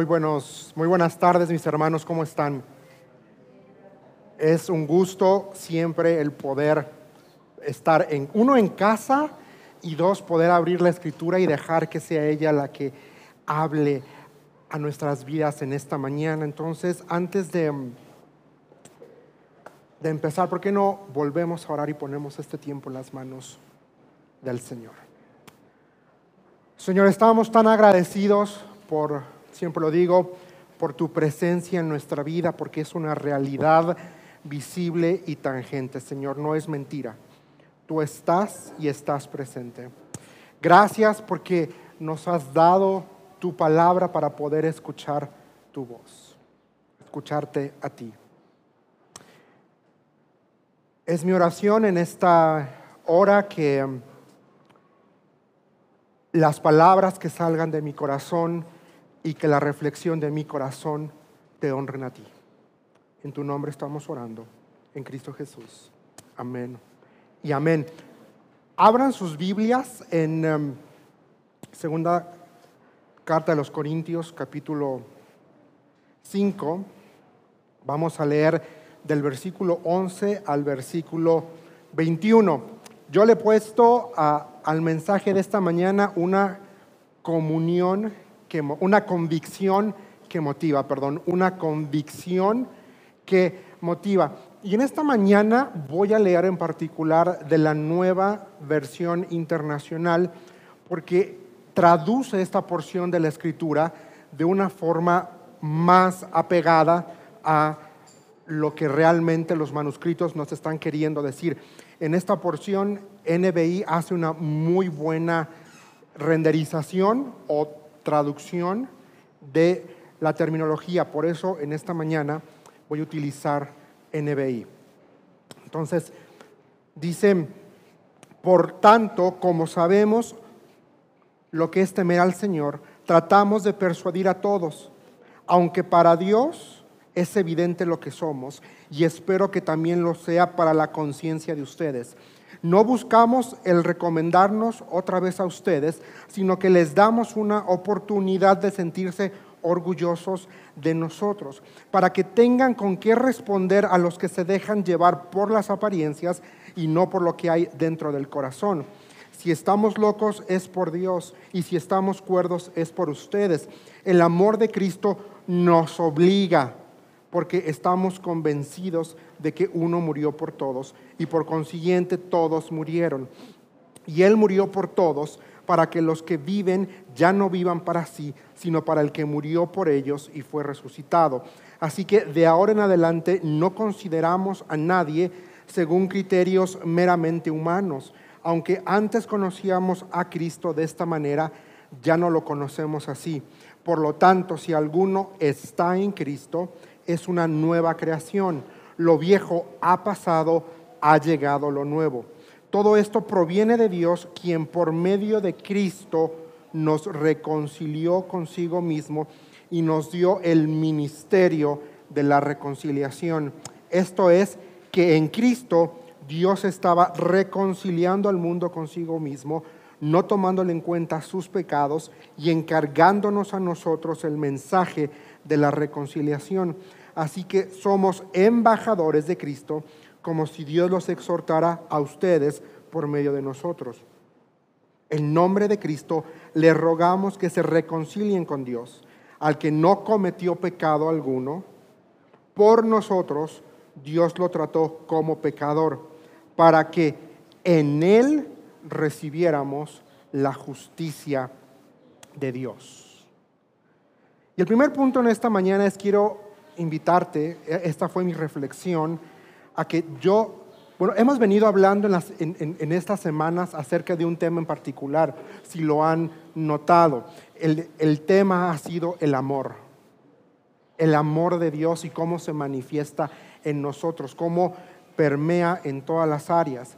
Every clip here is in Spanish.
Muy, buenos, muy buenas tardes, mis hermanos, ¿cómo están? Es un gusto siempre el poder estar en uno en casa y dos poder abrir la escritura y dejar que sea ella la que hable a nuestras vidas en esta mañana. Entonces, antes de, de empezar, ¿por qué no volvemos a orar y ponemos este tiempo en las manos del Señor? Señor, estamos tan agradecidos por siempre lo digo, por tu presencia en nuestra vida, porque es una realidad visible y tangente, Señor, no es mentira. Tú estás y estás presente. Gracias porque nos has dado tu palabra para poder escuchar tu voz, escucharte a ti. Es mi oración en esta hora que las palabras que salgan de mi corazón y que la reflexión de mi corazón te honren a ti. En tu nombre estamos orando, en Cristo Jesús. Amén. Y amén. Abran sus Biblias en em, segunda carta de los Corintios, capítulo 5. Vamos a leer del versículo 11 al versículo 21. Yo le he puesto al mensaje de esta mañana una comunión una convicción que motiva, perdón, una convicción que motiva. Y en esta mañana voy a leer en particular de la nueva versión internacional porque traduce esta porción de la escritura de una forma más apegada a lo que realmente los manuscritos nos están queriendo decir. En esta porción, NBI hace una muy buena renderización o traducción de la terminología. Por eso en esta mañana voy a utilizar NBI. Entonces, dice, por tanto, como sabemos lo que es temer al Señor, tratamos de persuadir a todos, aunque para Dios es evidente lo que somos, y espero que también lo sea para la conciencia de ustedes. No buscamos el recomendarnos otra vez a ustedes, sino que les damos una oportunidad de sentirse orgullosos de nosotros, para que tengan con qué responder a los que se dejan llevar por las apariencias y no por lo que hay dentro del corazón. Si estamos locos es por Dios y si estamos cuerdos es por ustedes. El amor de Cristo nos obliga porque estamos convencidos de que uno murió por todos y por consiguiente todos murieron. Y Él murió por todos para que los que viven ya no vivan para sí, sino para el que murió por ellos y fue resucitado. Así que de ahora en adelante no consideramos a nadie según criterios meramente humanos. Aunque antes conocíamos a Cristo de esta manera, ya no lo conocemos así. Por lo tanto, si alguno está en Cristo, es una nueva creación. Lo viejo ha pasado, ha llegado lo nuevo. Todo esto proviene de Dios, quien por medio de Cristo nos reconcilió consigo mismo y nos dio el ministerio de la reconciliación. Esto es que en Cristo Dios estaba reconciliando al mundo consigo mismo, no tomándole en cuenta sus pecados y encargándonos a nosotros el mensaje de la reconciliación. Así que somos embajadores de Cristo, como si Dios los exhortara a ustedes por medio de nosotros. En nombre de Cristo le rogamos que se reconcilien con Dios, al que no cometió pecado alguno. Por nosotros Dios lo trató como pecador, para que en él recibiéramos la justicia de Dios. Y el primer punto en esta mañana es quiero invitarte, e, esta fue mi reflexión, a que yo, bueno, hemos venido hablando en, estas semanas acerca de un tema en particular, si lo han notado. El tema ha sido el amor, el amor de Dios y cómo se manifiesta en nosotros, cómo permea en todas las áreas.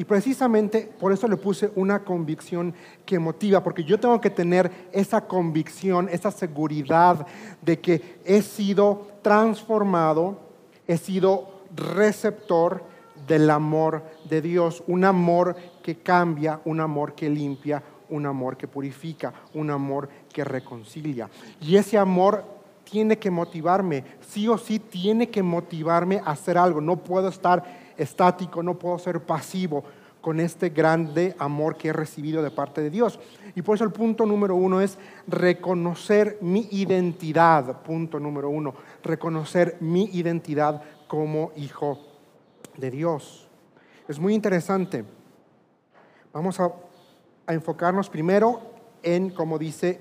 Y precisamente por eso le puse una convicción que motiva, porque yo tengo que tener esa convicción, esa seguridad de que he sido transformado, he sido receptor del amor de Dios, un amor que cambia, un amor que limpia, un amor que purifica, un amor que reconcilia. Y ese amor tiene que motivarme, sí o sí tiene que motivarme a hacer algo. No puedo estar estático, no puedo ser pasivo con este grande amor que he recibido de parte de Dios. Y por eso el punto número uno es reconocer mi identidad. Punto número uno, reconocer mi identidad como hijo de Dios. Es muy interesante. Vamos a, a enfocarnos primero en, como dice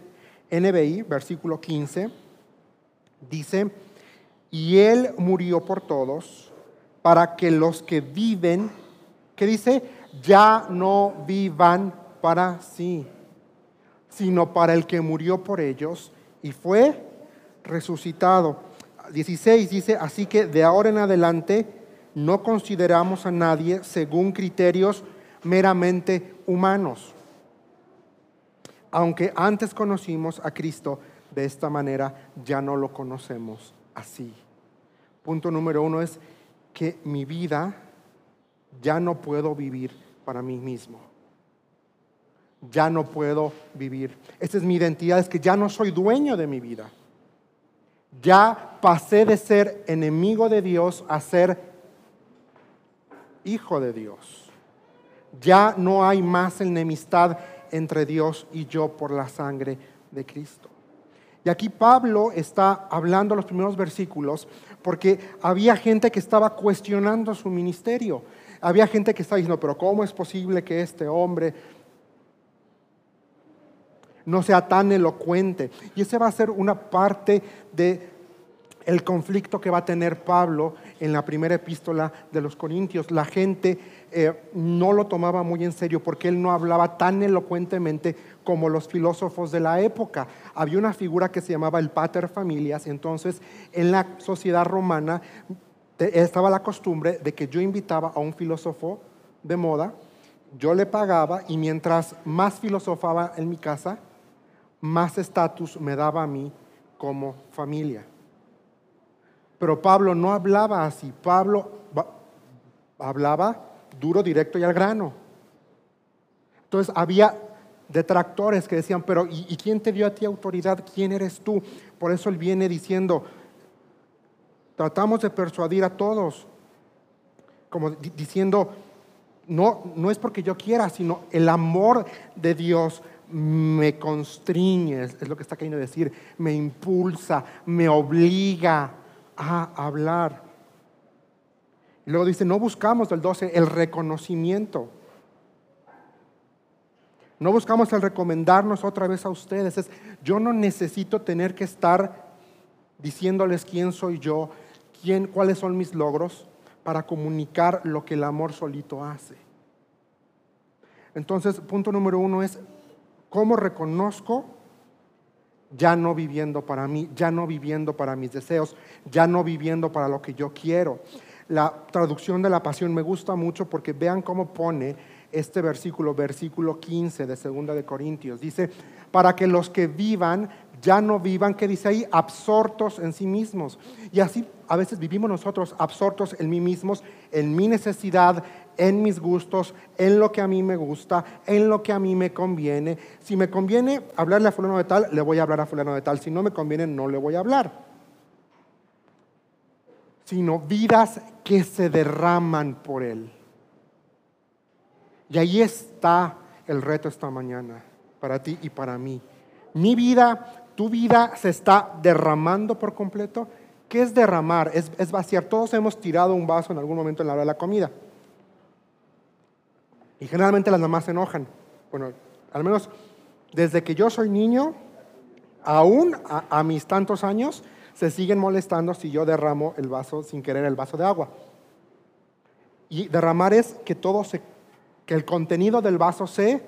NBI, versículo 15 dice, y Él murió por todos para que los que viven, que dice, ya no vivan para sí, sino para el que murió por ellos y fue resucitado. 16 dice, así que de ahora en adelante no consideramos a nadie según criterios meramente humanos. Aunque antes conocimos a Cristo de esta manera ya no lo conocemos así. Punto número uno es que mi vida ya no puedo vivir para mí mismo. Ya no puedo vivir. Esta es mi identidad, es que ya no soy dueño de mi vida. Ya pasé de ser enemigo de Dios a ser hijo de Dios. Ya no hay más enemistad entre Dios y yo por la sangre de Cristo. Y aquí Pablo está hablando los primeros versículos porque había gente que estaba cuestionando su ministerio. Había gente que estaba diciendo, pero ¿cómo es posible que este hombre no sea tan elocuente? Y ese va a ser una parte de el conflicto que va a tener Pablo en la primera epístola de los Corintios. La gente eh, no lo tomaba muy en serio porque él no hablaba tan elocuentemente como los filósofos de la época. Había una figura que se llamaba el pater familias, entonces en la sociedad romana estaba la costumbre de que yo invitaba a un filósofo de moda, yo le pagaba y mientras más filosofaba en mi casa, más estatus me daba a mí como familia. Pero Pablo no hablaba así, Pablo hablaba duro, directo y al grano. Entonces había detractores que decían, pero ¿y, quién te dio a ti autoridad? ¿Quién eres tú? Por eso él viene diciendo, tratamos de persuadir a todos, como diciendo, no, no es porque yo quiera, sino el amor de Dios me constriñe, es lo que está queriendo decir, me impulsa, me obliga a hablar. Luego dice, no buscamos del 12 el reconocimiento. No buscamos el recomendarnos otra vez a ustedes. Es, yo no necesito tener que estar diciéndoles quién soy yo, quién, cuáles son mis logros para comunicar lo que el amor solito hace. Entonces, punto número uno es, ¿cómo reconozco ya no viviendo para mí, ya no viviendo para mis deseos, ya no viviendo para lo que yo quiero? La traducción de la pasión me gusta mucho porque vean cómo pone este versículo, versículo 15 de Segunda de Corintios. Dice, para que los que vivan ya no vivan, que dice ahí, absortos en sí mismos. Y así a veces vivimos nosotros absortos en mí mismos, en mi necesidad, en mis gustos, en lo que a mí me gusta, en lo que a mí me conviene. Si me conviene hablarle a fulano de tal, le voy a hablar a fulano de tal. Si no me conviene, no le voy a hablar. Sino vidas que se derraman por él. Y ahí está el reto esta mañana, para ti y para mí. Mi vida, tu vida se está derramando por completo. ¿Qué es derramar? Es, vaciar. Todos hemos tirado un vaso en algún momento en la hora de la comida. Y generalmente las mamás se enojan. Bueno, al menos desde que yo soy niño, aún a, a, mis tantos años, se siguen molestando si yo derramo el vaso sin querer el vaso de agua. Y derramar es que todo se que el contenido del vaso se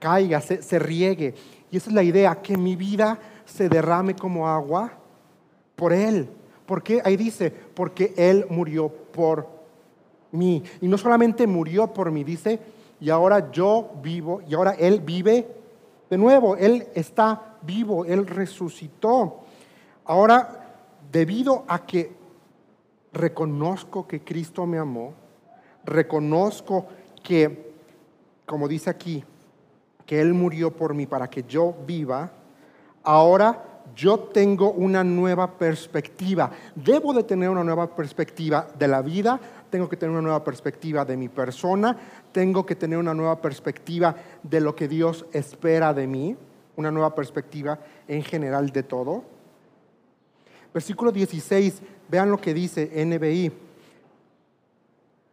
caiga, se, riegue. Y esa es la idea, que mi vida se derrame como agua por Él. ¿Por qué? Ahí dice, porque Él murió por mí. Y no solamente murió por mí, dice, y ahora yo vivo, y ahora Él vive de nuevo. Él está vivo, Él resucitó. Ahora, debido a que reconozco que Cristo me amó, reconozco que, como dice aquí, que Él murió por mí para que yo viva, ahora yo tengo una nueva perspectiva. Debo de tener una nueva perspectiva de la vida, tengo que tener una nueva perspectiva de mi persona, tengo que tener una nueva perspectiva de lo que Dios espera de mí, una nueva perspectiva en general de todo. Versículo 16, vean lo que dice NBI.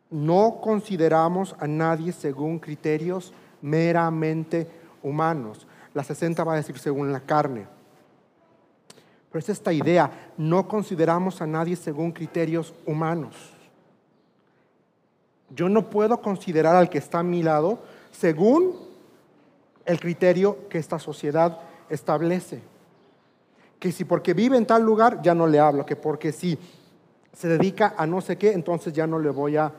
No consideramos a nadie según criterios meramente humanos. La 60 va a decir según la carne. Pero es esta idea, no consideramos a nadie según criterios humanos. Yo no puedo considerar al que está a mi lado según el criterio que esta sociedad establece. Que si porque vive en tal lugar ya no le hablo, que porque si se dedica a no sé qué, entonces ya no le voy a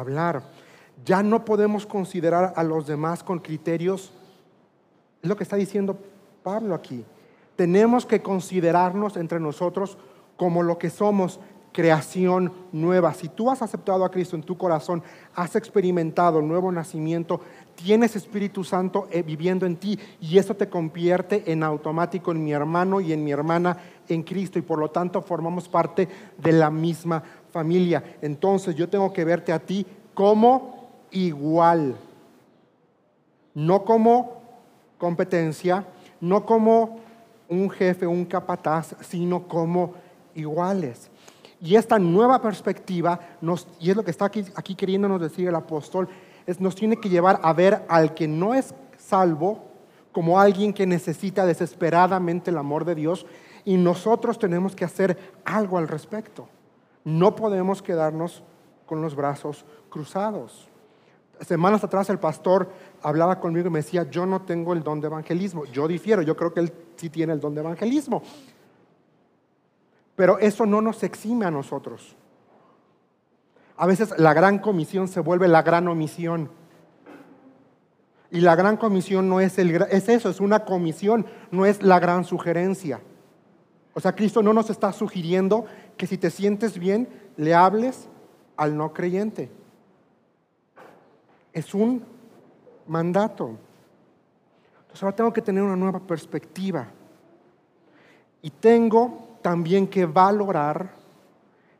hablar. Ya no podemos considerar a los demás con criterios, es lo que está diciendo Pablo aquí. Tenemos que considerarnos entre nosotros como lo que somos, creación nueva. Si tú has aceptado a Cristo en tu corazón, has experimentado el nuevo nacimiento, tienes Espíritu Santo eh, viviendo en ti y eso te convierte en automático en mi hermano y en mi hermana en Cristo y por lo tanto formamos parte de la misma familia. Entonces yo tengo que verte a ti como igual, no como competencia, no como un jefe, un capataz, sino como iguales. Y esta nueva perspectiva, nos, y es lo que está aquí, aquí queriéndonos decir el apóstol, es, nos tiene que llevar a ver al que no es salvo como alguien que necesita desesperadamente el amor de Dios y nosotros tenemos que hacer algo al respecto. No podemos quedarnos con los brazos cruzados. Semanas atrás el pastor hablaba conmigo y me decía, yo no tengo el don de evangelismo. Yo difiero, yo creo que él sí tiene el don de evangelismo. Pero eso no nos exime a nosotros. A veces la gran comisión se vuelve la gran omisión. Y la gran comisión no es, el, es eso, es una comisión, no es la gran sugerencia. O sea, Cristo no nos está sugiriendo que si te sientes bien, le hables al no creyente. Es un mandato. Entonces ahora tengo que tener una nueva perspectiva. Y tengo también que valorar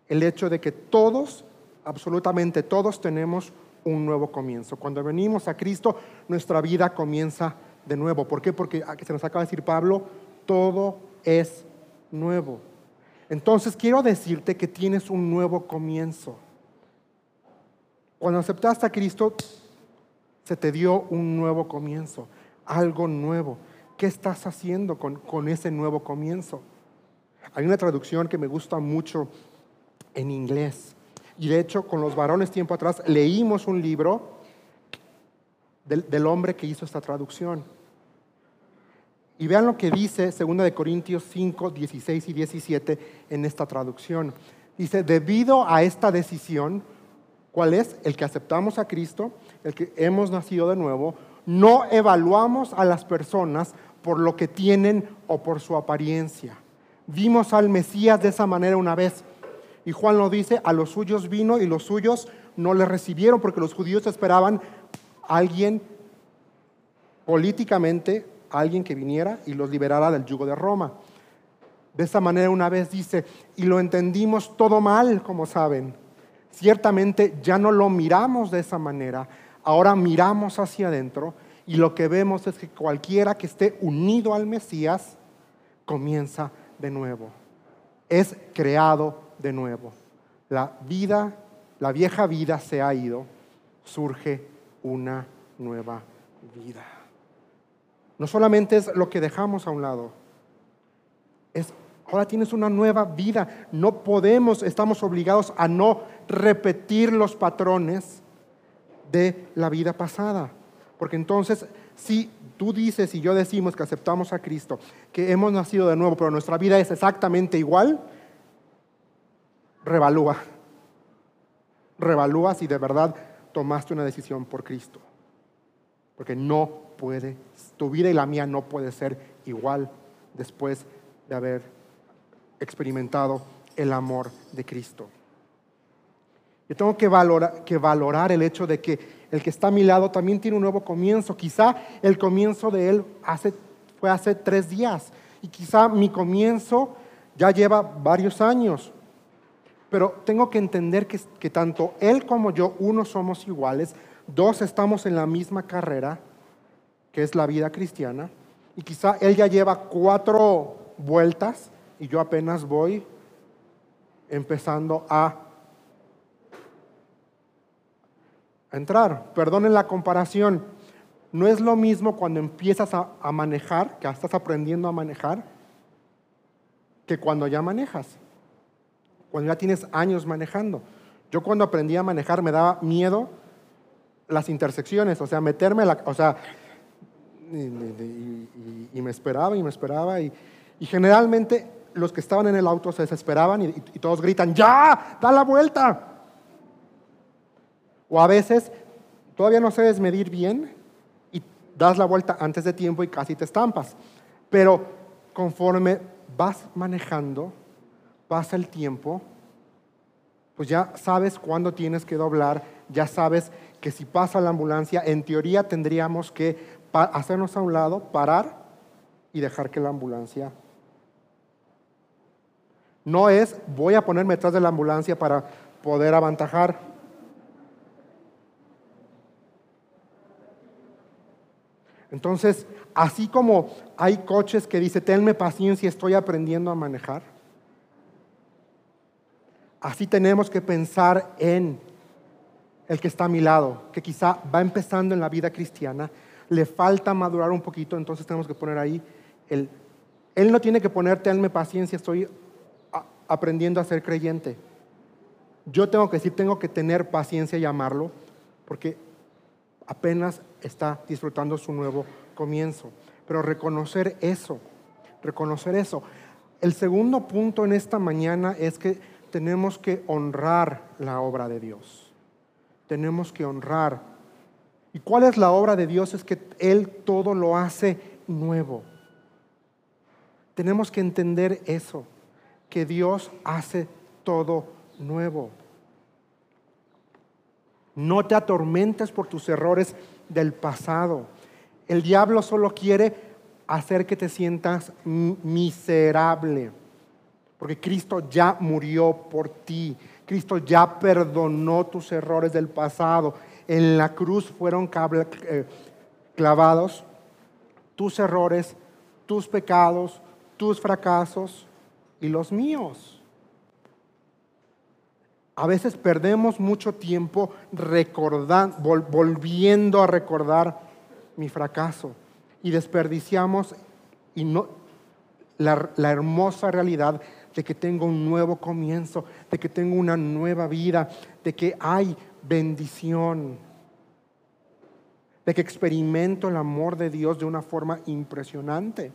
el hecho de que todos, absolutamente todos, tenemos un nuevo comienzo. Cuando venimos a Cristo, nuestra vida comienza de nuevo. ¿Por qué? Porque ah, se nos acaba de decir Pablo, todo es nuevo. Entonces quiero decirte que tienes un nuevo comienzo. Cuando aceptaste a Cristo, se te dio un nuevo comienzo, algo nuevo. ¿Qué estás haciendo con, con ese nuevo comienzo? Hay una traducción que me gusta mucho en inglés. Y de hecho, con los varones tiempo atrás, leímos un libro del, hombre que hizo esta traducción. Y vean lo que dice 2 de Corintios 5, 16 y 17 en esta traducción. Dice, debido a esta decisión, ¿cuál es? El que aceptamos a Cristo, el que hemos nacido de nuevo, no evaluamos a las personas por lo que tienen o por su apariencia Vimos al Mesías de esa manera una vez. Y Juan lo dice, a los suyos vino y los suyos no le recibieron porque los judíos esperaban a alguien políticamente, alguien que viniera y los liberara del yugo de Roma. De esa manera una vez dice, y lo entendimos todo mal, como saben. Ciertamente ya no lo miramos de esa manera, ahora miramos hacia adentro y lo que vemos es que cualquiera que esté unido al Mesías comienza de nuevo, es creado de nuevo. La vida, la vieja vida se ha ido, surge una nueva vida. No solamente es lo que dejamos a un lado, es ahora tienes una nueva vida. No podemos, estamos obligados a no repetir los patrones de la vida pasada, porque entonces si tú dices y yo decimos que aceptamos a Cristo, que hemos nacido de nuevo, pero nuestra vida es exactamente igual, revalúa. Revalúa si de verdad tomaste una decisión por Cristo. Porque no puede, tu vida y la mía no puede ser igual después de haber experimentado el amor de Cristo. Yo tengo que valorar, que valorar el hecho de que el que está a mi lado también tiene un nuevo comienzo. Quizá el comienzo de él hace, fue hace tres días y quizá mi comienzo ya lleva varios años. Pero tengo que entender que, que tanto él como yo, uno, somos iguales, dos, estamos en la misma carrera, que es la vida cristiana, y quizá él ya lleva cuatro vueltas y yo apenas voy empezando a entrar. Perdonen la comparación. No es lo mismo cuando empiezas a, manejar, que estás aprendiendo a manejar, que cuando ya manejas. Cuando ya tienes años manejando. Yo cuando aprendí a manejar me daba miedo las intersecciones, o sea, meterme la, o sea, y, me esperaba y me esperaba y, generalmente los que estaban en el auto se desesperaban y todos gritan, ya, da la vuelta. O a veces todavía no sabes medir bien y das la vuelta antes de tiempo y casi te estampas. Pero conforme vas manejando, pasa el tiempo, pues ya sabes cuándo tienes que doblar, ya sabes que si pasa la ambulancia, en teoría tendríamos que hacernos a un lado, parar y dejar que la ambulancia... No es voy a ponerme detrás de la ambulancia para poder avantajar. Entonces, así como hay coches que dice, tenme paciencia, estoy aprendiendo a manejar, así tenemos que pensar en el que está a mi lado, que quizá va empezando en la vida cristiana, le falta madurar un poquito, entonces tenemos que poner ahí el... Él no tiene que poner, tenme paciencia, estoy aprendiendo a ser creyente. Yo tengo que decir, tengo que tener paciencia y amarlo, porque apenas está disfrutando su nuevo comienzo. Pero reconocer eso, reconocer eso. El segundo punto en esta mañana es que tenemos que honrar la obra de Dios. Tenemos que honrar. ¿Y cuál es la obra de Dios? Es que Él todo lo hace nuevo. Tenemos que entender eso, que Dios hace todo nuevo. No te atormentes por tus errores del pasado. El diablo solo quiere hacer que te sientas miserable, porque Cristo ya murió por ti. Cristo ya perdonó tus errores del pasado. En la cruz fueron eh, clavados tus errores, tus pecados, tus fracasos y los míos. A veces perdemos mucho tiempo recordando, volviendo a recordar mi fracaso y desperdiciamos y no, la, la hermosa realidad de que tengo un nuevo comienzo, de que tengo una nueva vida, de que hay bendición, de que experimento el amor de Dios de una forma impresionante.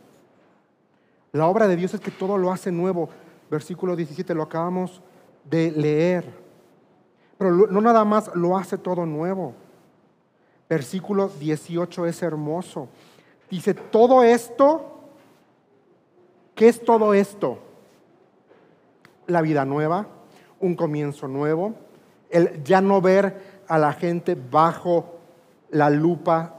La obra de Dios es que todo lo hace nuevo. Versículo 17 lo acabamos de leer. Pero no nada más lo hace todo nuevo. Versículo 18 es hermoso. Dice, todo esto, ¿qué es todo esto? La vida nueva, un comienzo nuevo, el ya no ver a la gente bajo la lupa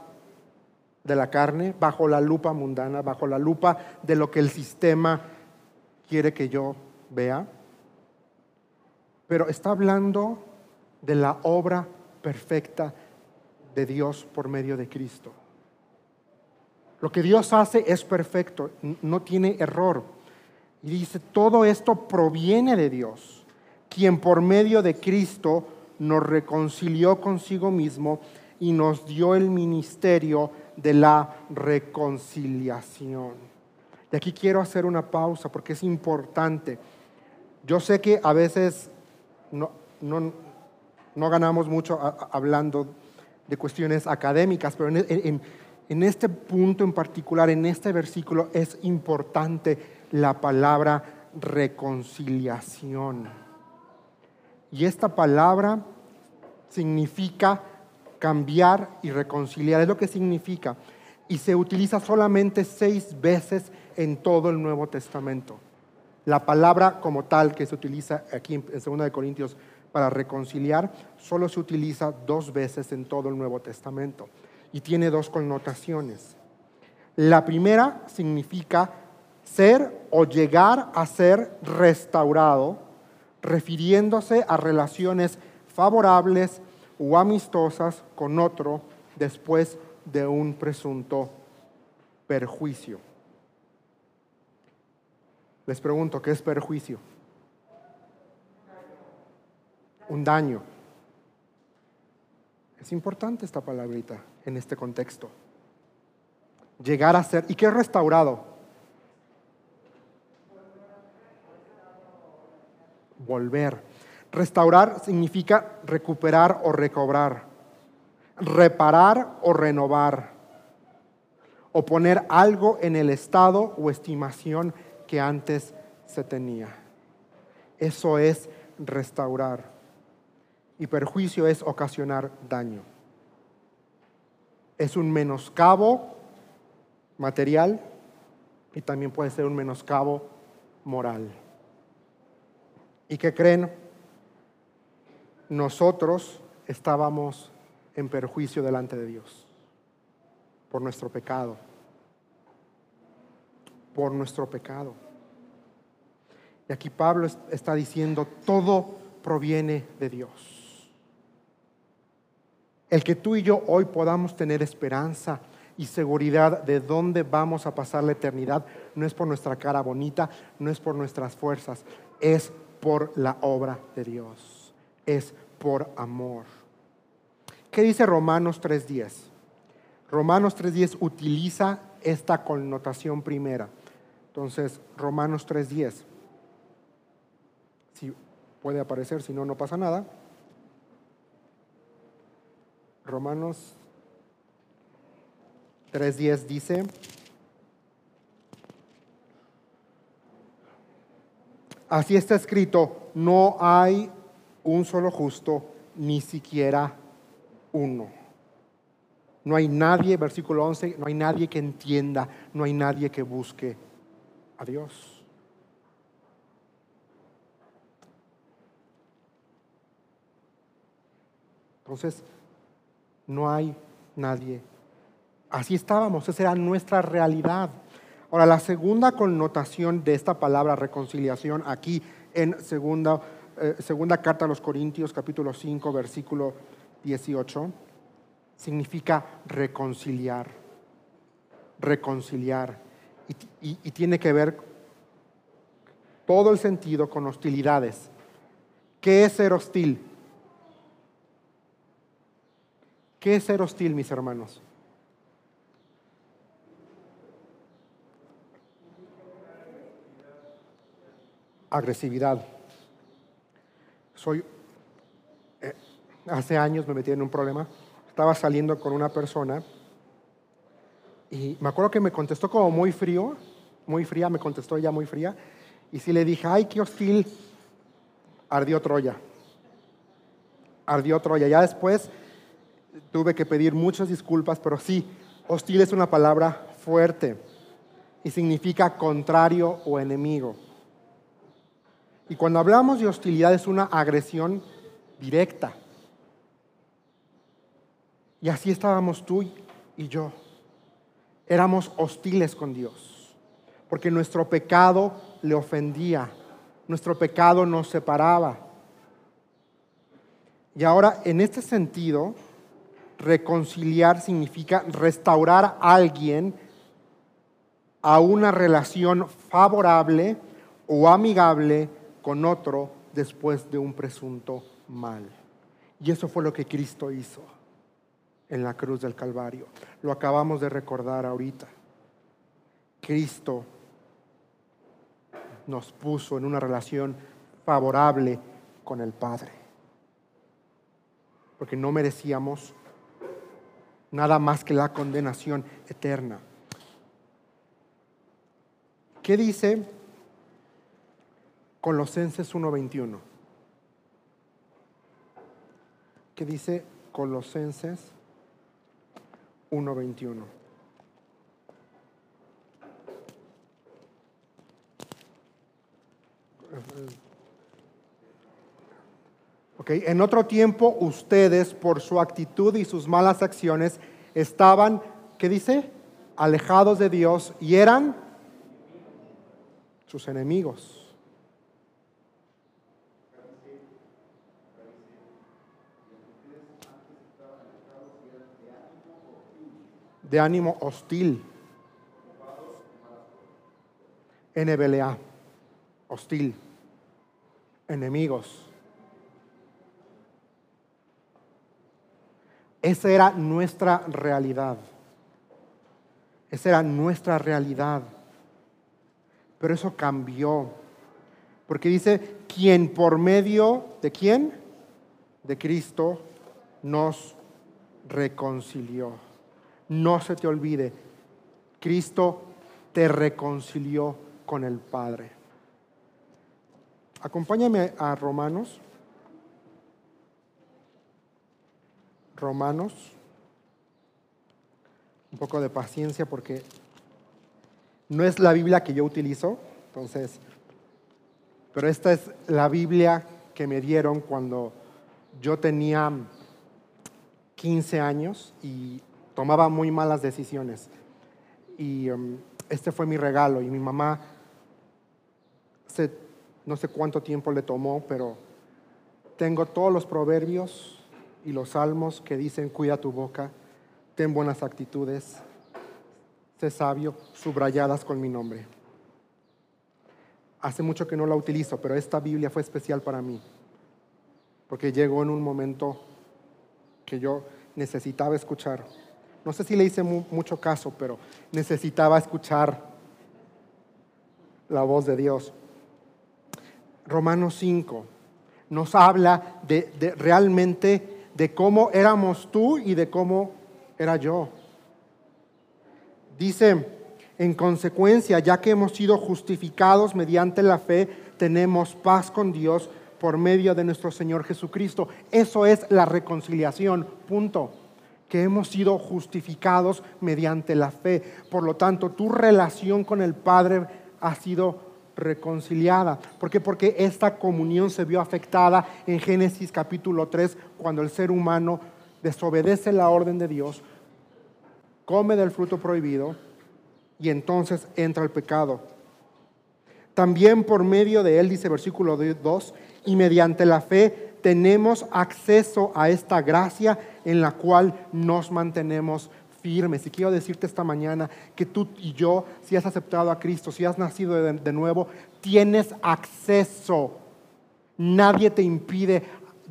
de la carne, bajo la lupa mundana, bajo la lupa de lo que el sistema quiere que yo vea pero está hablando de la obra perfecta de Dios por medio de Cristo. Lo que Dios hace es perfecto, no tiene error. Y dice, todo esto proviene de Dios, quien por medio de Cristo nos reconcilió consigo mismo y nos dio el ministerio de la reconciliación. Y aquí quiero hacer una pausa porque es importante. Yo sé que a veces no, ganamos mucho hablando de cuestiones académicas, pero en este punto en particular, en este versículo, es importante la palabra reconciliación. Y esta palabra significa cambiar y reconciliar, es lo que significa. Y se utiliza solamente seis veces en todo el Nuevo Testamento. La palabra como tal que se utiliza aquí en 2 de Corintios para reconciliar solo se utiliza dos veces en todo el Nuevo Testamento y tiene dos connotaciones. La primera significa ser o llegar a ser restaurado, refiriéndose a relaciones favorables o amistosas con otro después de un presunto perjuicio. Les pregunto, ¿qué es perjuicio? Un daño. Es importante esta palabrita en este contexto. Llegar a ser, ¿y qué es restaurado? Volver. Restaurar significa recuperar o recobrar, reparar o renovar, o poner algo en el estado o estimación que antes se tenía. Eso es restaurar. Y perjuicio es ocasionar daño. Es un menoscabo material y también puede ser un menoscabo moral. ¿Y qué creen? Nosotros estábamos en perjuicio delante de Dios por nuestro pecado. Por nuestro pecado. Y aquí Pablo está diciendo, todo proviene de Dios. El que tú y yo hoy podamos tener esperanza y seguridad de dónde vamos a pasar la eternidad no es por nuestra cara bonita, no es por nuestras fuerzas, es por la obra de Dios, es por amor. ¿Qué dice Romanos 3.10? Romanos 3.10 utiliza esta connotación primera. Entonces, Romanos 3.10 puede aparecer, si no, no pasa nada. Romanos 3.10 dice, así está escrito, no hay un solo justo, ni siquiera uno. No hay nadie, versículo 11, no hay nadie que entienda, no hay nadie que busque a Dios. Entonces, no hay nadie. Así estábamos, esa era nuestra realidad. Ahora, la segunda connotación de esta palabra reconciliación aquí en segunda, eh, segunda carta a los Corintios, capítulo 5, versículo 18, significa reconciliar. Reconciliar. y tiene que ver todo el sentido con hostilidades. ¿Qué es ser hostil? ¿Qué es ser hostil, mis hermanos? Agresividad. Soy, eh, hace años me metí en un problema. Estaba saliendo con una persona y me acuerdo que me contestó como muy frío, muy fría, me contestó ella muy fría. Y si le dije, ay, qué hostil, ardió Troya. Ardió Troya. Ya después tuve que pedir muchas disculpas, pero sí, hostil es una palabra fuerte y significa contrario o enemigo. Y cuando hablamos de hostilidad es una agresión directa. Y así estábamos tú y yo. Éramos hostiles con Dios, porque nuestro pecado le ofendía, nuestro pecado nos separaba. Y ahora, en este sentido, reconciliar significa restaurar a alguien a una relación favorable o amigable con otro después de un presunto mal. Y eso fue lo que Cristo hizo en la cruz del Calvario. Lo acabamos de recordar ahorita. Cristo nos puso en una relación favorable con el Padre. Porque no merecíamos nada más que la condenación eterna. ¿Qué dice Colosenses 1:21? ¿Qué dice Colosenses 1:21? Okay. En otro tiempo ustedes, por su actitud y sus malas acciones, estaban, ¿qué dice? Alejados de Dios y eran sus enemigos. De ánimo hostil. NBLA, hostil, enemigos. Esa era nuestra realidad. Esa era nuestra realidad. Pero eso cambió. Porque dice, quien por medio de quién? De Cristo nos reconcilió. No se te olvide, Cristo te reconcilió con el Padre. Acompáñame a Romanos. Romanos. Un poco de paciencia porque no es la Biblia que yo utilizo, entonces, pero esta es la Biblia que me dieron cuando yo tenía 15 años y tomaba muy malas decisiones. Y um, este fue mi regalo y mi mamá, no sé cuánto tiempo le tomó, pero tengo todos los proverbios y los salmos que dicen, cuida tu boca, ten buenas actitudes, sé sabio, subrayadas con mi nombre. Hace mucho que no la utilizo, pero esta Biblia fue especial para mí, porque llegó en un momento que yo necesitaba escuchar no sé si le hice mucho caso, pero necesitaba escuchar la voz de Dios. Romanos 5 nos habla de, de, realmente de cómo éramos tú y de cómo era yo. Dice, en consecuencia, ya que hemos sido justificados mediante la fe, tenemos paz con Dios por medio de nuestro Señor Jesucristo. Eso es la reconciliación, punto que hemos sido justificados mediante la fe. Por lo tanto, tu relación con el Padre ha sido reconciliada. ¿Por qué? Porque esta comunión se vio afectada en Génesis capítulo 3, cuando el ser humano desobedece la orden de Dios, come del fruto prohibido y entonces entra el pecado. También por medio de él, dice versículo 2, y mediante la fe tenemos acceso a esta gracia en la cual nos mantenemos firmes. Y quiero decirte esta mañana que tú y yo, si has aceptado a Cristo, si has nacido de, nuevo, tienes acceso. Nadie te impide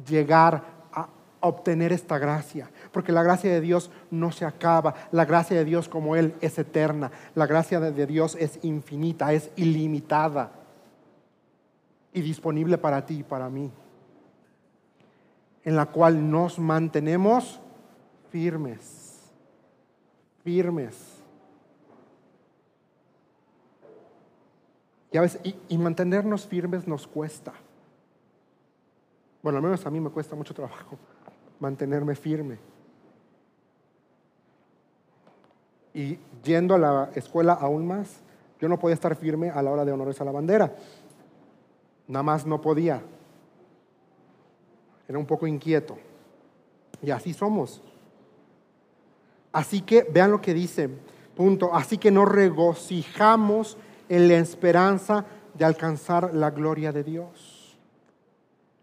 llegar a obtener esta gracia, porque la gracia de Dios no se acaba, la gracia de Dios como Él es eterna, la gracia de Dios es infinita, es ilimitada y disponible para ti y para mí en la cual nos mantenemos firmes, firmes. Y, y, mantenernos firmes nos cuesta. Bueno, al menos a mí me cuesta mucho trabajo mantenerme firme. Y yendo a la escuela aún más, yo no podía estar firme a la hora de honores a la bandera. Nada más no podía era un poco inquieto. Y así somos. Así que vean lo que dice, punto. Así que nos regocijamos en la esperanza de alcanzar la gloria de Dios.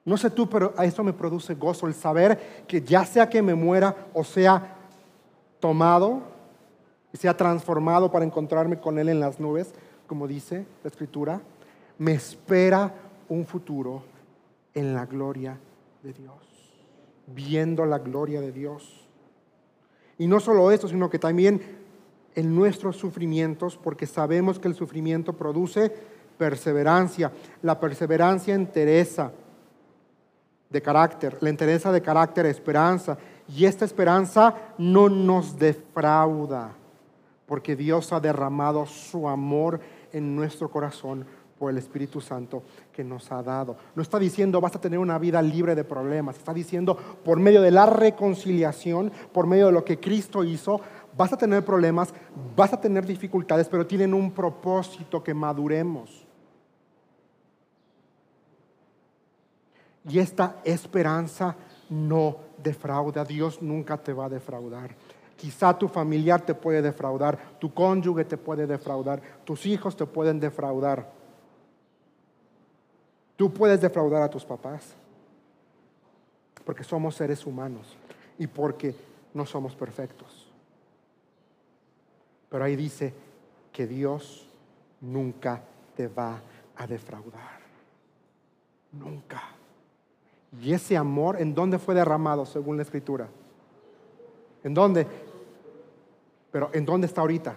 No sé tú, pero a eso me produce gozo el saber que ya sea que me muera o sea tomado y sea transformado para encontrarme con Él en las nubes, como dice la Escritura, me espera un futuro en la gloria de Dios, viendo la gloria de Dios. Y no solo eso, sino que también en nuestros sufrimientos, porque sabemos que el sufrimiento produce perseverancia. La perseverancia entereza de carácter, la entereza de carácter esperanza. Y esta esperanza no nos defrauda, porque Dios ha derramado su amor en nuestro corazón por el Espíritu Santo que nos ha dado. No está diciendo vas a tener una vida libre de problemas, está diciendo por medio de la reconciliación, por medio de lo que Cristo hizo, vas a tener problemas, vas a tener dificultades, pero tienen un propósito que maduremos. Y esta esperanza no defrauda. Dios nunca te va a defraudar. Quizá tu familiar te puede defraudar, tu cónyuge te puede defraudar, tus hijos te pueden defraudar. Tú puedes defraudar a tus papás, porque somos seres humanos y porque no somos perfectos. Pero ahí dice que Dios nunca te va a defraudar. Nunca. Y ese amor, ¿en dónde fue derramado según la escritura? ¿En dónde? Pero ¿en dónde está ahorita?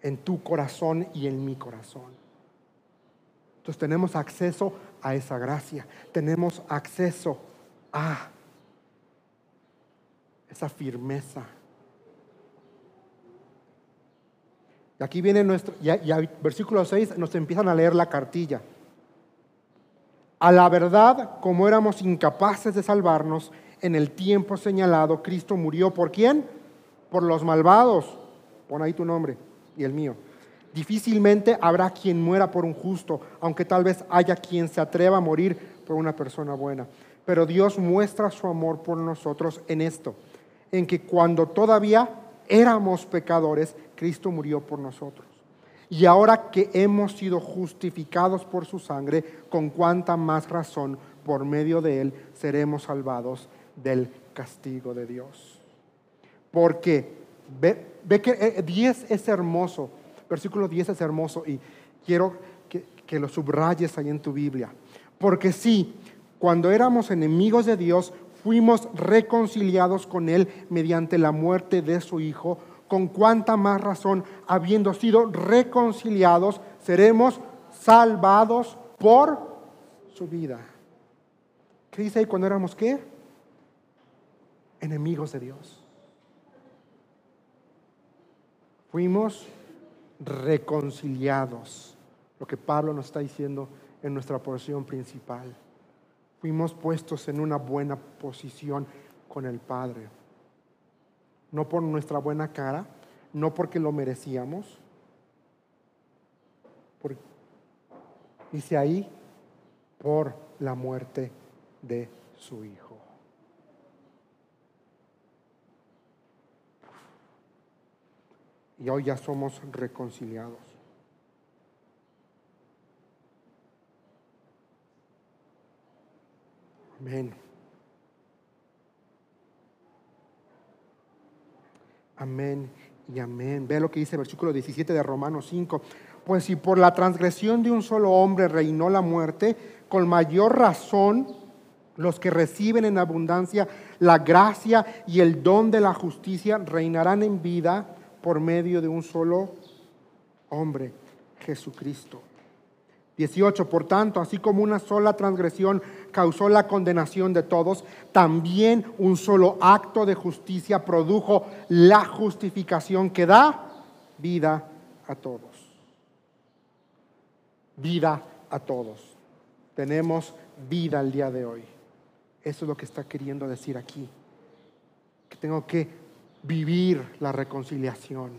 En tu corazón y en mi corazón. Entonces tenemos acceso a esa gracia. Tenemos acceso a esa firmeza. Y aquí viene nuestro, y, versículo 6 nos empiezan a leer la cartilla. A la verdad, como éramos incapaces de salvarnos, en el tiempo señalado, Cristo murió por quién? Por los malvados. Pon ahí tu nombre y el mío. Difícilmente habrá quien muera por un justo, aunque tal vez haya quien se atreva a morir por una persona buena. Pero Dios muestra su amor por nosotros en esto, en que cuando todavía éramos pecadores, Cristo murió por nosotros. Y ahora que hemos sido justificados por su sangre, con cuánta más razón por medio de él seremos salvados del castigo de Dios. Porque ve, que 10 eh, es hermoso, versículo 10 es hermoso y quiero que, lo subrayes ahí en tu Biblia. Porque sí, cuando éramos enemigos de Dios, fuimos reconciliados con Él mediante la muerte de su Hijo con cuánta más razón, habiendo sido reconciliados, seremos salvados por su vida. ¿Qué dice ahí cuando éramos qué? Enemigos de Dios. Fuimos reconciliados, lo que Pablo nos está diciendo en nuestra porción principal. Fuimos puestos en una buena posición con el Padre no por nuestra buena cara, no porque lo merecíamos. dice ahí, por la muerte de su Hijo. Y hoy ya somos reconciliados. Amén. Amén y amén. Ve lo que dice el versículo 17 de Romanos 5. Pues si por la transgresión de un solo hombre reinó la muerte, con mayor razón los que reciben en abundancia la gracia y el don de la justicia reinarán en vida por medio de un solo hombre, Jesucristo. 18. Por tanto, así como una sola transgresión causó la condenación de todos, también un solo acto de justicia produjo la justificación que da vida a todos. Vida a todos. Tenemos vida el día de hoy. Eso es lo que está queriendo decir aquí. Que tengo que vivir la reconciliación.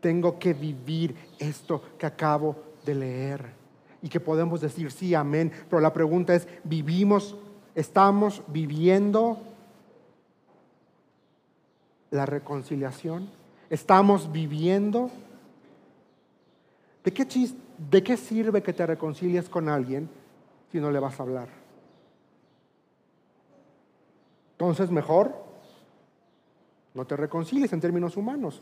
Tengo que vivir esto que acabo de leer y que podemos decir sí, amén. Pero la pregunta es, ¿vivimos, estamos viviendo la reconciliación? ¿Estamos viviendo? ¿De qué, ¿De qué sirve que te reconcilies con alguien si no le vas a hablar? Entonces, mejor no te reconcilies en términos humanos.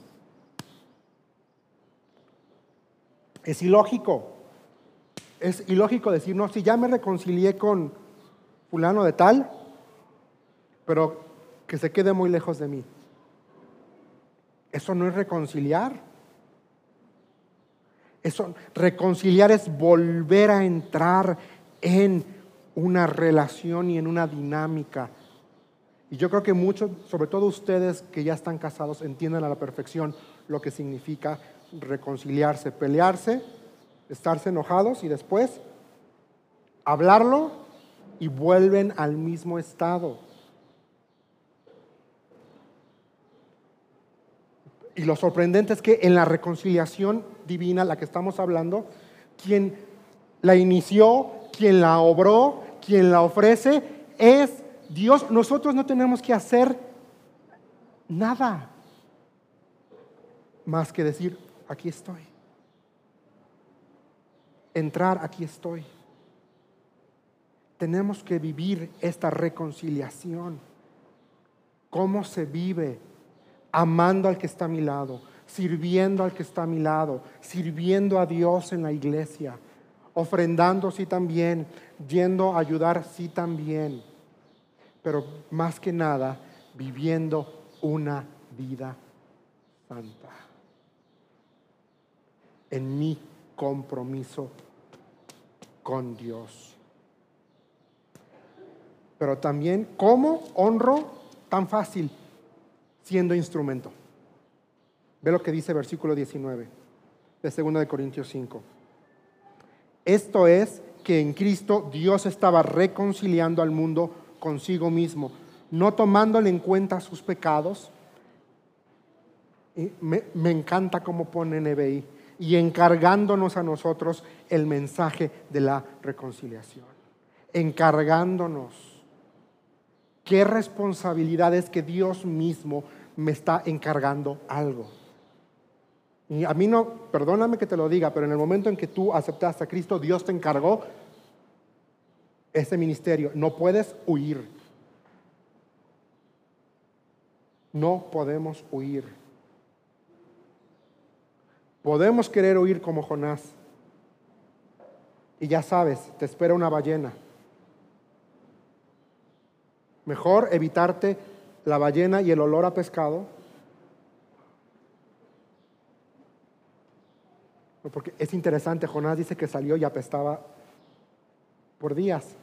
Es ilógico. Es ilógico decir, no, si ya me reconcilié con fulano de tal, pero que se quede muy lejos de mí. Eso no es reconciliar. Eso, reconciliar es volver a entrar en una relación y en una dinámica. Y yo creo que muchos, sobre todo ustedes que ya están casados, entienden a la perfección lo que significa reconciliarse, pelearse estarse enojados y después hablarlo y vuelven al mismo estado. Y lo sorprendente es que en la reconciliación divina, la que estamos hablando, quien la inició, quien la obró, Quien la ofrece es Dios. Nosotros no tenemos que hacer nada más que decir, aquí estoy. Entrar, aquí estoy. Tenemos que vivir esta reconciliación. ¿Cómo se vive? Amando al que está a mi lado, sirviendo al que está a mi lado, sirviendo a Dios en la iglesia, ofrendando sí también, yendo a ayudar sí también, pero más que nada viviendo una vida santa en mi compromiso con Dios. Pero también, ¿cómo honro tan fácil siendo instrumento? Ve lo que dice versículo 19 de 2 de Corintios 5. Esto es que en Cristo Dios estaba reconciliando al mundo consigo mismo, no tomándole en cuenta sus pecados. Y me, me encanta cómo pone NBI. Y encargándonos a nosotros el mensaje de la reconciliación. Encargándonos. Qué responsabilidad es que Dios mismo me está encargando algo. Y a mí no, perdóname que te lo diga, pero en el momento en que tú aceptaste a Cristo, Dios te encargó ese ministerio. No puedes huir. No podemos huir. Podemos querer huir como Jonás. Y ya sabes, te espera una ballena. Mejor evitarte la ballena y el olor a pescado Porque es interesante, Jonás dice que salió y apestaba por días.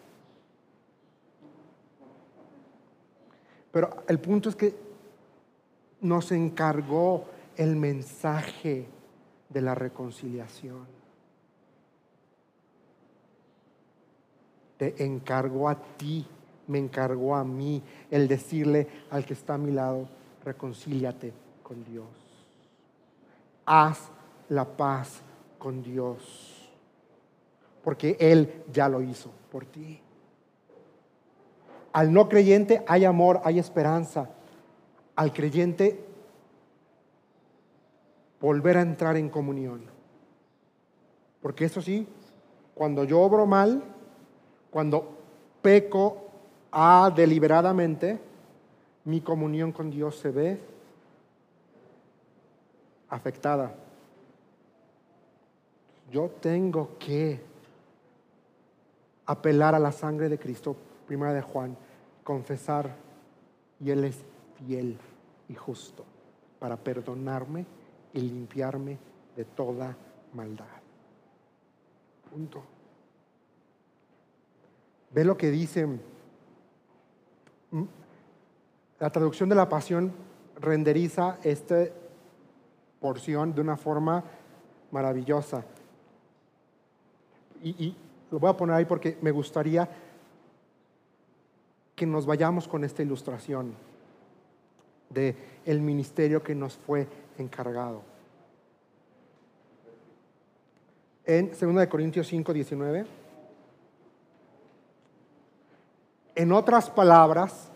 Pero el punto es que nos encargó el mensaje de la reconciliación. Te encargó a ti, me encargó a mí el decirle al que está a mi lado, reconcíliate con Dios. Haz la paz con Dios, porque Él ya lo hizo por ti. Al no creyente hay amor, hay esperanza. Al creyente volver a entrar en comunión. Porque eso sí, cuando yo obro mal, cuando peco a deliberadamente, mi comunión con Dios se ve afectada. Yo tengo que apelar a la sangre de Cristo, primera de Juan, confesar, y Él es fiel y justo para perdonarme y limpiarme de toda maldad. Punto. Ve lo que dice mm, la traducción de la pasión renderiza esta porción de una forma maravillosa y, lo voy a poner ahí porque me gustaría que nos vayamos con esta ilustración de el ministerio que nos fue encargado. En 2 Corintios 5, 19. En otras palabras,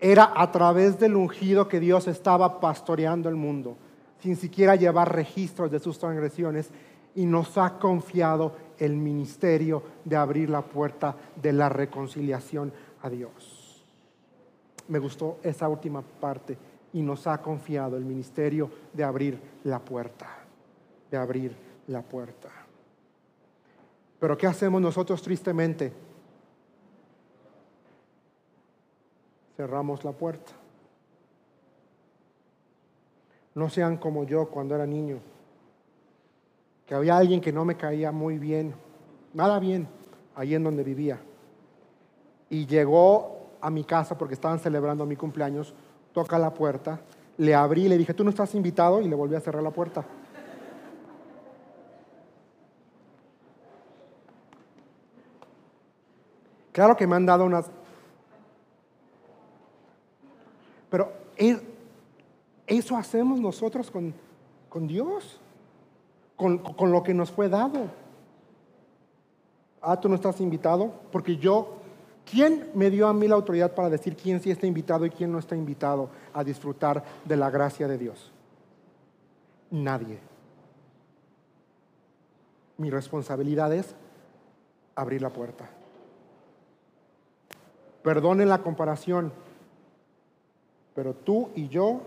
era a través del ungido que Dios estaba pastoreando el mundo, sin siquiera llevar registros de sus transgresiones y nos ha confiado el ministerio de abrir la puerta de la reconciliación a Dios. Me gustó esa última parte y nos ha confiado el ministerio de abrir la puerta, de abrir la puerta. Pero ¿qué hacemos nosotros tristemente? Cerramos la puerta. No sean como yo cuando era niño que había alguien que no me caía muy bien, nada bien, ahí en donde vivía. Y llegó a mi casa porque estaban celebrando mi cumpleaños, toca la puerta, le abrí, le dije, tú no estás invitado y le volví a cerrar la puerta. Claro que me han dado unas... Pero eso hacemos nosotros con, con Dios con, lo que nos fue dado. Ah, tú no estás invitado, porque yo, ¿quién me dio a mí la autoridad para decir quién sí está invitado y quién no está invitado a disfrutar de la gracia de Dios? Nadie. Mi responsabilidad es abrir la puerta. Perdonen la comparación, pero tú y yo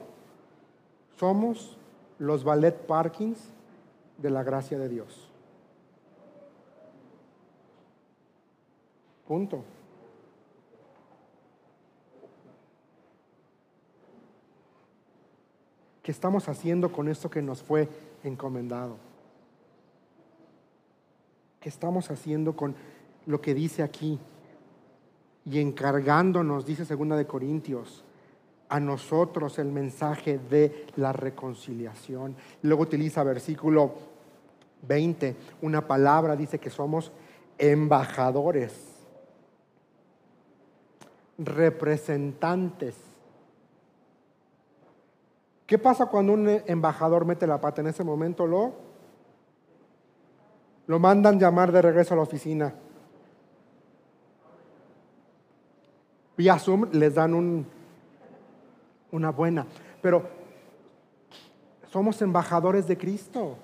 somos los ballet parkings de la gracia de Dios. Punto. ¿Qué estamos haciendo con esto que nos fue encomendado? ¿Qué estamos haciendo con lo que dice aquí? Y encargándonos, dice segunda de Corintios, a nosotros el mensaje de la reconciliación. Luego utiliza versículo 20, una palabra, dice que somos embajadores, representantes. ¿Qué pasa cuando un embajador mete la pata? En ese momento lo, lo mandan llamar de regreso a la oficina. Vía Zoom les dan un, una buena. Pero somos embajadores de Cristo.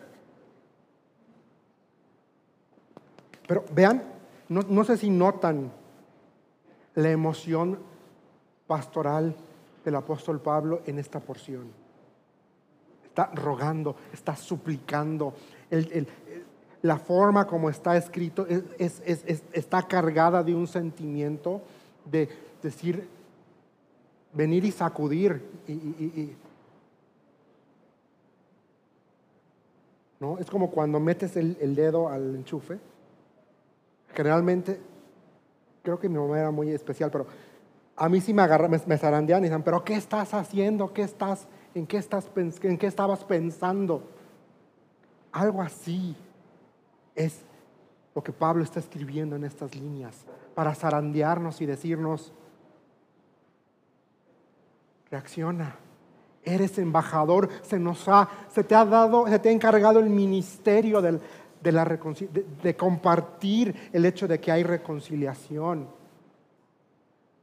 Pero vean, no, no sé si notan la emoción pastoral del apóstol Pablo en esta porción. Está rogando, está suplicando. la forma como está escrito es, está cargada de un sentimiento de decir, venir y sacudir. ¿no? Es como cuando metes el, dedo al enchufe. Generalmente, creo que mi mamá era muy especial, pero a mí sí me agarran, me, zarandean y dicen, pero ¿qué estás haciendo? ¿Qué estás, en, qué estás, ¿En qué estabas pensando? Algo así es lo que Pablo está escribiendo en estas líneas, para zarandearnos y decirnos, reacciona. Eres embajador, se nos ha, se te ha dado, se te ha encargado el ministerio de, compartir el hecho de que hay reconciliación.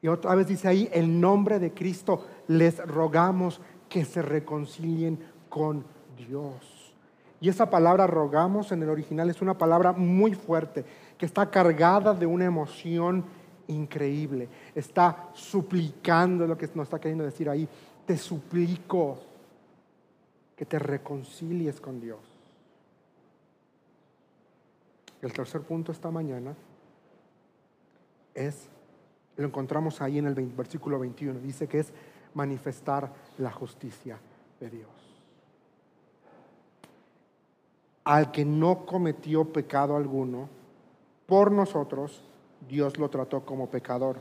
Y otra vez dice ahí, el nombre de Cristo, les rogamos que se reconcilien con Dios. Y esa palabra rogamos en el original es una palabra muy fuerte, que está cargada de una emoción increíble. Está suplicando lo que nos está queriendo decir ahí. Te suplico que te reconcilies con Dios. El tercer punto esta mañana es, lo encontramos ahí en el versículo 21, dice que es manifestar la justicia de Dios. Al que no cometió pecado alguno, por nosotros Dios lo trató como pecador.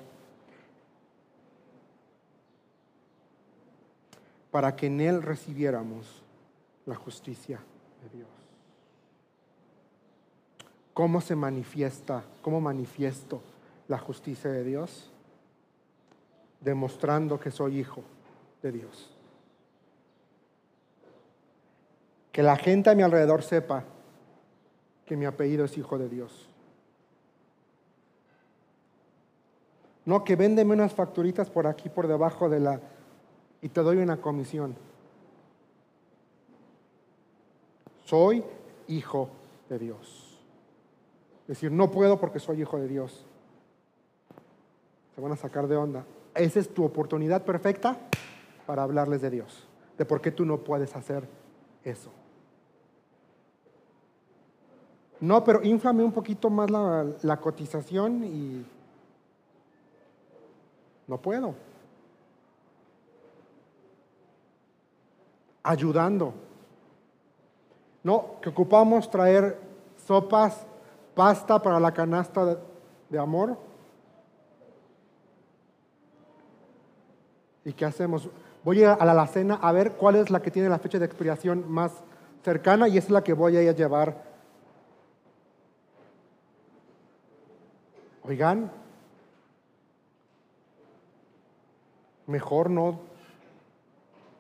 Para que en Él recibiéramos la justicia de Dios. ¿Cómo se manifiesta? ¿Cómo manifiesto la justicia de Dios? Demostrando que soy hijo de Dios. Que la gente a mi alrededor sepa que mi apellido es hijo de Dios. No, que véndeme unas facturitas por aquí, por debajo de la... y te doy una comisión. Soy hijo de Dios. Decir, no puedo porque soy hijo de Dios. Se van a sacar de onda. Esa es tu oportunidad perfecta para hablarles de Dios, de por qué tú no puedes hacer eso. No, pero inflame un poquito más la, la cotización y no puedo. Ayudando. No, que ocupamos traer sopas, pasta para la canasta de, amor. ¿Y qué hacemos? Voy a, a la alacena a ver cuál es la que tiene la fecha de expiración más cercana y es la que voy a ir a llevar. Oigan, mejor no,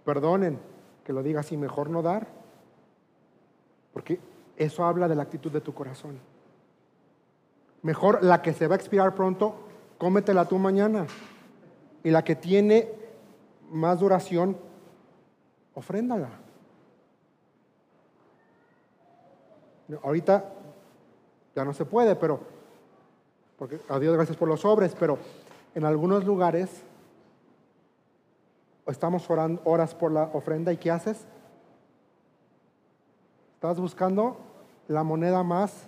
perdonen que lo diga así, mejor no dar, porque eso habla de la actitud de tu corazón. Mejor la que se va a expirar pronto, cómetela tú mañana. Y la que tiene más duración, ofréndala. Ahorita ya no se puede, pero, porque a Dios gracias por los sobres, pero en algunos lugares estamos orando horas por la ofrenda y ¿qué haces? Estás buscando la moneda más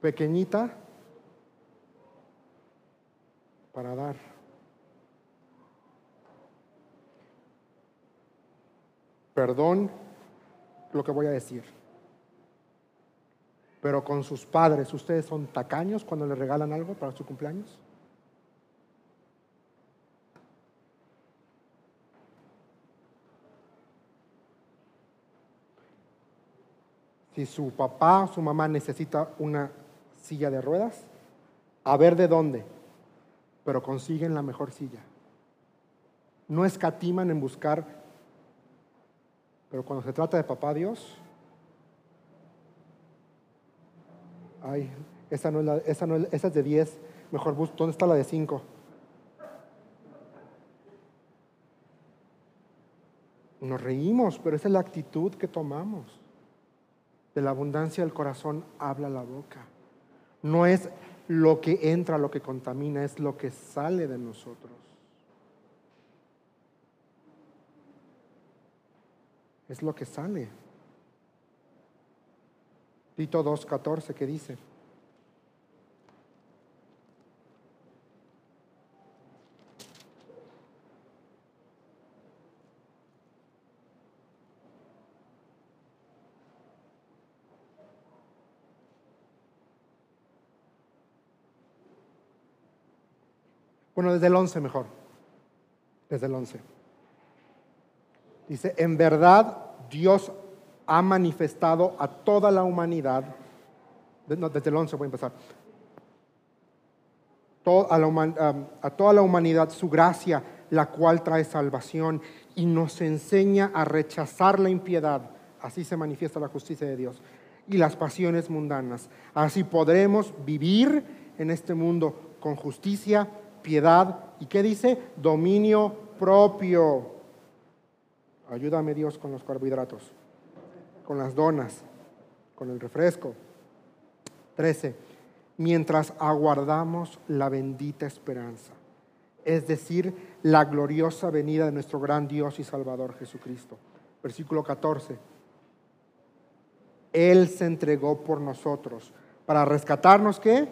pequeñita para dar. Perdón lo que voy a decir. Pero con sus padres, ¿ustedes son tacaños cuando le regalan algo para su cumpleaños? Si su papá o su mamá necesita una silla de ruedas, a ver de dónde, pero consiguen la mejor silla. No escatiman en buscar, pero cuando se trata de papá Dios, ay, esa no es, la, no es, es de 10, mejor busco, ¿dónde está la de 5? Nos reímos, pero esa es la actitud que tomamos. De la abundancia del corazón habla la boca. No es lo que entra lo que contamina, es lo que sale de nosotros. Es lo que sale. Tito 2.14 que dice. Bueno, desde el 11 mejor. Desde el 11. Dice, en verdad Dios ha manifestado a toda la humanidad, no, desde el 11 voy a empezar, a toda la humanidad su gracia, la cual trae salvación y nos enseña a rechazar la impiedad. Así se manifiesta la justicia de Dios y las pasiones mundanas. Así podremos vivir en este mundo con justicia piedad y qué dice? Dominio propio. Ayúdame Dios con los carbohidratos, con las donas, con el refresco. 13. Mientras aguardamos la bendita esperanza, es decir, la gloriosa venida de nuestro gran Dios y Salvador Jesucristo. Versículo 14. Él se entregó por nosotros para rescatarnos qué?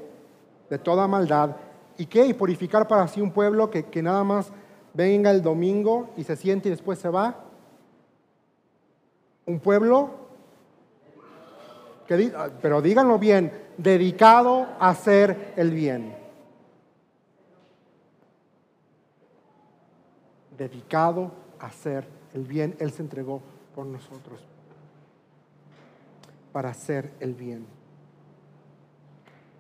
De toda maldad ¿Y qué? Y purificar para sí un pueblo que, que nada más venga el domingo y se siente y después se va. Un pueblo, que, pero díganlo bien, dedicado a hacer el bien. Dedicado a hacer el bien. Él se entregó por nosotros para hacer el bien.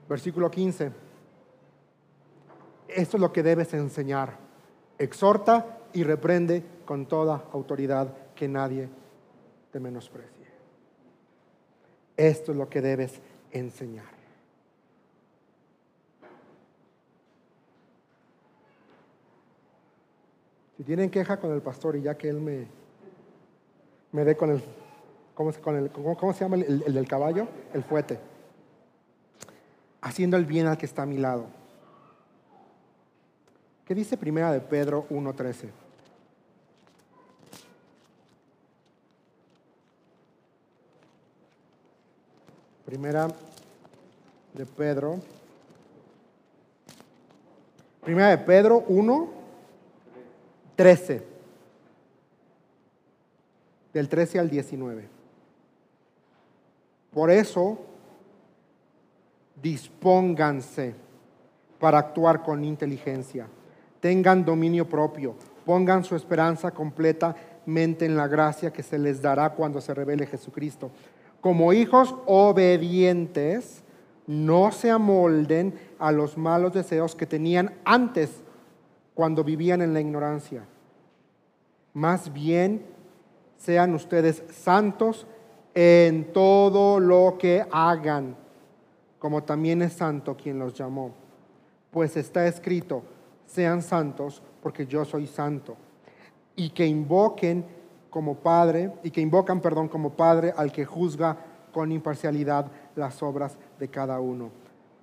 Versículo 15. Esto es lo que debes enseñar. Exhorta y reprende con toda autoridad que nadie te menosprecie. Esto es lo que debes enseñar. Si tienen queja con el pastor y ya que él me, me dé con el, ¿cómo, se llama el, el del caballo? El fuete. Haciendo el bien al que está a mi lado. ¿Qué dice Primera de Pedro 1.13? Primera de Pedro. Primera de Pedro 1, 13. Del 13 al 19. Por eso, dispónganse para actuar con inteligencia tengan dominio propio, pongan su esperanza completamente en la gracia que se les dará cuando se revele Jesucristo. Como hijos obedientes, no se amolden a los malos deseos que tenían antes cuando vivían en la ignorancia. Más bien, sean ustedes santos en todo lo que hagan, como también es santo quien los llamó. Pues está escrito, sean santos porque yo soy santo. Y que invoquen como Padre, y que invocan, perdón, como Padre al que juzga con imparcialidad las obras de cada uno.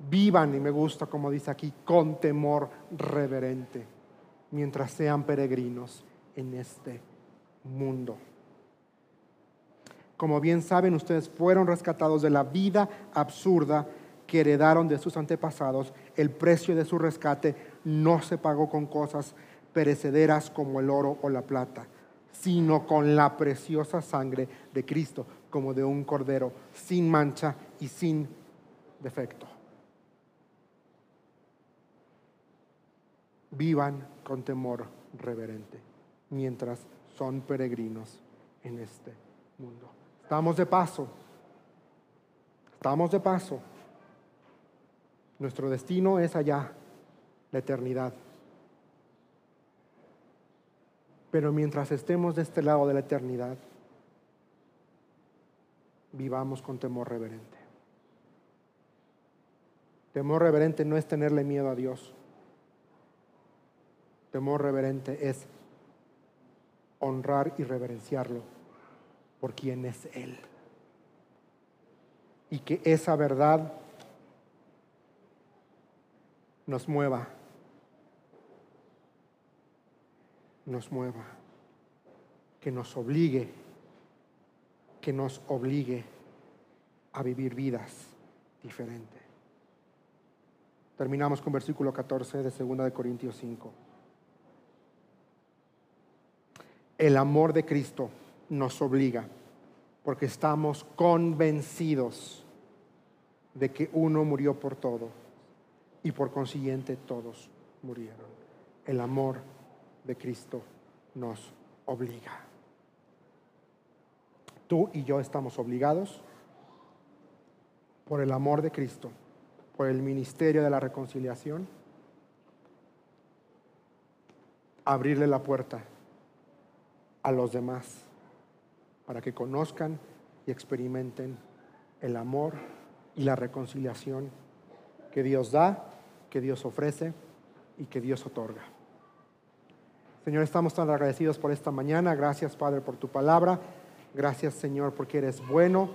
Vivan, y me gusta como dice aquí, con temor reverente, mientras sean peregrinos en este mundo. Como bien saben, ustedes fueron rescatados de la vida absurda que heredaron de sus antepasados. El precio de su rescate no se pagó con cosas perecederas como el oro o la plata, sino con la preciosa sangre de Cristo, como de un cordero, sin mancha y sin defecto. Vivan con temor reverente mientras son peregrinos en este mundo. Estamos de paso. Estamos de paso. Nuestro destino es allá, la eternidad. Pero mientras estemos de este lado de la eternidad, vivamos con temor reverente. Temor reverente no es tenerle miedo a Dios. Temor reverente es honrar y reverenciarlo por quien es Él. Y que esa verdad nos mueva, nos mueva, que nos obligue, que nos obligue a vivir vidas diferentes. Terminamos con versículo 14 de 2 de Corintios 5. El amor de Cristo nos obliga, porque estamos convencidos de que uno murió por todo y por consiguiente todos murieron. El amor de Cristo nos obliga. Tú y yo estamos obligados por el amor de Cristo, por el ministerio de la reconciliación, abrirle la puerta a los demás para que conozcan y experimenten el amor y la reconciliación que Dios da que Dios ofrece y que Dios otorga. Señor, estamos tan agradecidos por esta mañana. Gracias, Padre, por tu palabra. Gracias, Señor, porque eres bueno.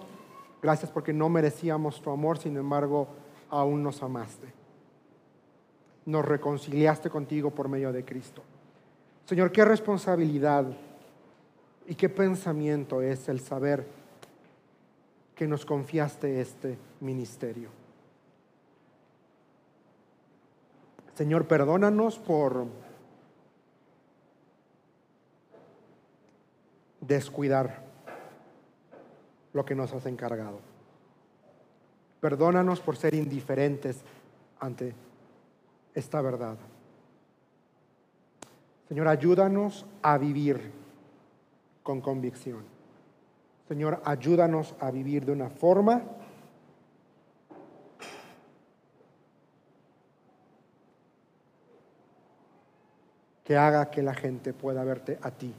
Gracias porque no merecíamos tu amor, sin embargo, aún nos amaste. Nos reconciliaste contigo por medio de Cristo. Señor, qué responsabilidad y qué pensamiento es el saber que nos confiaste este ministerio. Señor, perdónanos por descuidar lo que nos has encargado. Perdónanos por ser indiferentes ante esta verdad. Señor, ayúdanos a vivir con convicción. Señor, ayúdanos a vivir de una forma que haga que la gente pueda verte a ti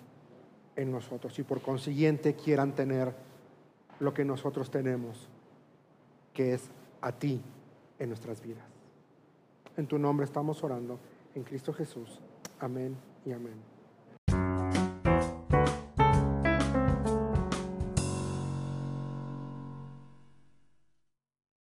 en nosotros y por consiguiente quieran tener lo que nosotros tenemos, que es a ti en nuestras vidas. En tu nombre estamos orando, en Cristo Jesús. Amén y amén.